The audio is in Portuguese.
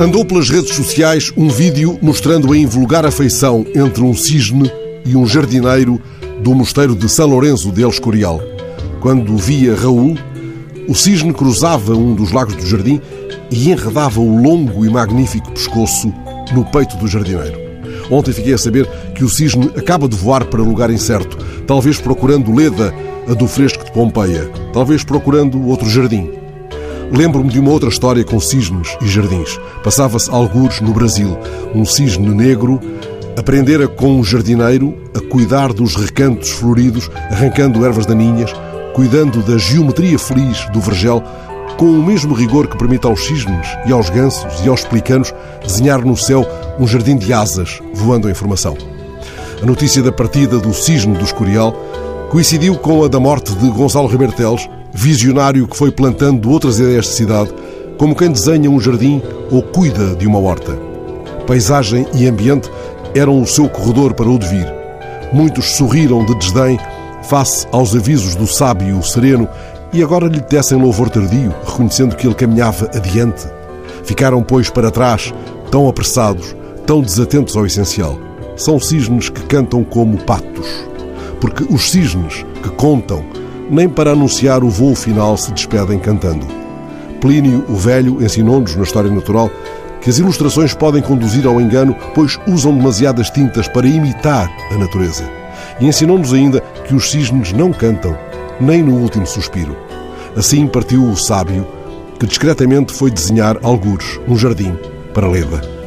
Andou pelas redes sociais um vídeo mostrando a invulgar afeição entre um cisne e um jardineiro do mosteiro de São Lourenço de El Escorial. Quando via Raul, o cisne cruzava um dos lagos do jardim e enredava o longo e magnífico pescoço no peito do jardineiro. Ontem fiquei a saber que o cisne acaba de voar para lugar incerto, talvez procurando Leda, a do fresco de Pompeia, talvez procurando outro jardim. Lembro-me de uma outra história com cisnes e jardins. Passava-se algures no Brasil. Um cisne negro aprendera com um jardineiro a cuidar dos recantos floridos, arrancando ervas daninhas, cuidando da geometria feliz do vergel, com o mesmo rigor que permite aos cisnes e aos gansos e aos pelicanos desenhar no céu um jardim de asas voando em formação. A notícia da partida do cisne do Escorial coincidiu com a da morte de Gonçalo Riberteles, visionário que foi plantando outras ideias de cidade, como quem desenha um jardim ou cuida de uma horta. Paisagem e ambiente eram o seu corredor para o devir. Muitos sorriram de desdém face aos avisos do sábio sereno e agora lhe tecem louvor tardio, reconhecendo que ele caminhava adiante. Ficaram, pois, para trás, tão apressados, tão desatentos ao essencial. São cisnes que cantam como patos. Porque os cisnes que contam, nem para anunciar o voo final se despedem cantando. Plínio, o velho, ensinou-nos na história natural que as ilustrações podem conduzir ao engano, pois usam demasiadas tintas para imitar a natureza. E ensinou-nos ainda que os cisnes não cantam, nem no último suspiro. Assim partiu o sábio, que discretamente foi desenhar algures um jardim para Leda.